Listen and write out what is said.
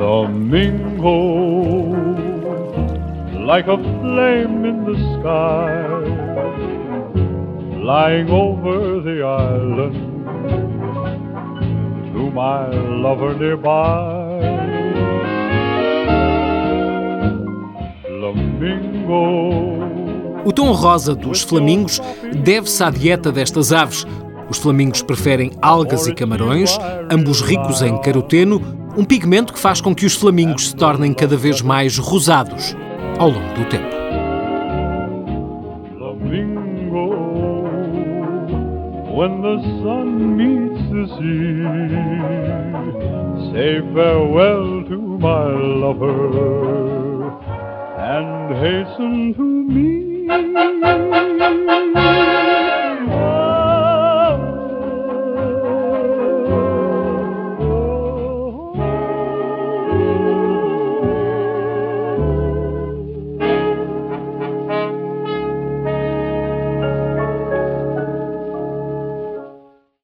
Flamingo, like a flame in the sky, flying over the island to my lover nearby. O tom rosa dos flamingos deve-se à dieta destas aves. Os flamingos preferem algas e camarões, ambos ricos em caroteno, um pigmento que faz com que os flamingos se tornem cada vez mais rosados ao longo do tempo. When the sun meets the sea, say farewell to my lover and hasten to me.